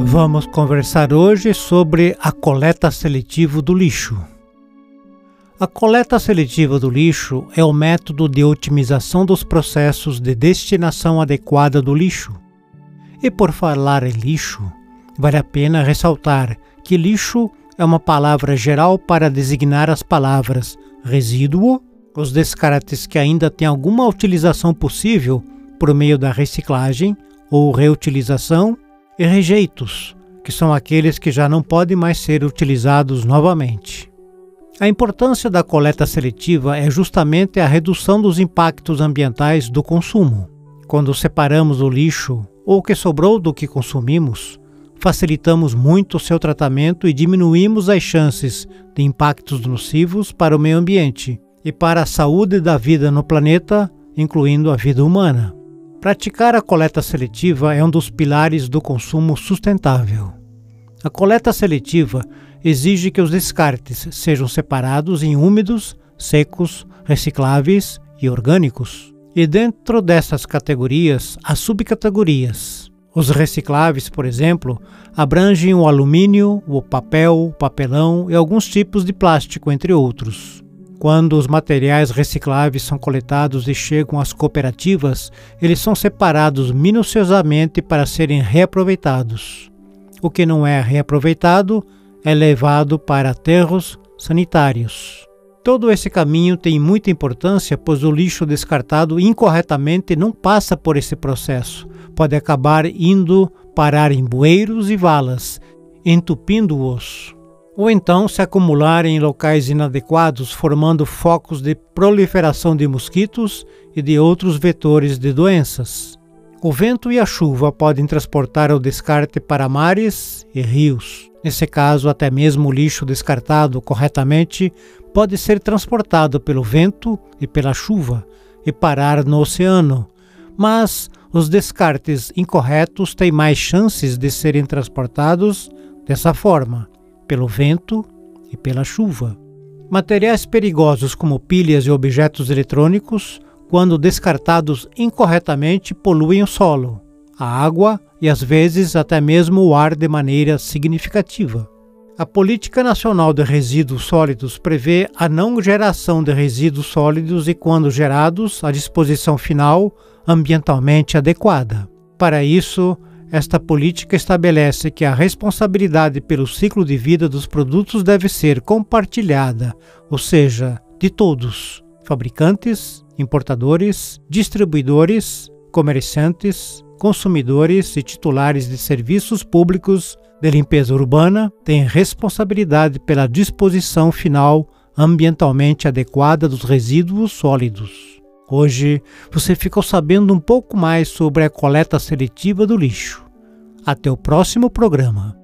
Vamos conversar hoje sobre a coleta seletiva do lixo. A coleta seletiva do lixo é o método de otimização dos processos de destinação adequada do lixo. E por falar em lixo, vale a pena ressaltar que lixo é uma palavra geral para designar as palavras resíduo, os descartes que ainda têm alguma utilização possível por meio da reciclagem ou reutilização, e rejeitos, que são aqueles que já não podem mais ser utilizados novamente. A importância da coleta seletiva é justamente a redução dos impactos ambientais do consumo. Quando separamos o lixo ou o que sobrou do que consumimos, facilitamos muito o seu tratamento e diminuímos as chances de impactos nocivos para o meio ambiente e para a saúde da vida no planeta, incluindo a vida humana. Praticar a coleta seletiva é um dos pilares do consumo sustentável. A coleta seletiva exige que os descartes sejam separados em úmidos, secos, recicláveis e orgânicos. E dentro dessas categorias, há subcategorias. Os recicláveis, por exemplo, abrangem o alumínio, o papel, o papelão e alguns tipos de plástico, entre outros. Quando os materiais recicláveis são coletados e chegam às cooperativas, eles são separados minuciosamente para serem reaproveitados. O que não é reaproveitado é levado para aterros sanitários. Todo esse caminho tem muita importância, pois o lixo descartado incorretamente não passa por esse processo. Pode acabar indo parar em bueiros e valas, entupindo-os ou então se acumularem em locais inadequados, formando focos de proliferação de mosquitos e de outros vetores de doenças. O vento e a chuva podem transportar o descarte para mares e rios. Nesse caso, até mesmo o lixo descartado corretamente pode ser transportado pelo vento e pela chuva e parar no oceano. Mas os descartes incorretos têm mais chances de serem transportados dessa forma pelo vento e pela chuva. Materiais perigosos como pilhas e objetos eletrônicos, quando descartados incorretamente, poluem o solo, a água e às vezes até mesmo o ar de maneira significativa. A Política Nacional de Resíduos Sólidos prevê a não geração de resíduos sólidos e, quando gerados, a disposição final ambientalmente adequada. Para isso, esta política estabelece que a responsabilidade pelo ciclo de vida dos produtos deve ser compartilhada, ou seja, de todos: fabricantes, importadores, distribuidores, comerciantes, consumidores e titulares de serviços públicos de limpeza urbana têm responsabilidade pela disposição final ambientalmente adequada dos resíduos sólidos. Hoje você ficou sabendo um pouco mais sobre a coleta seletiva do lixo. Até o próximo programa.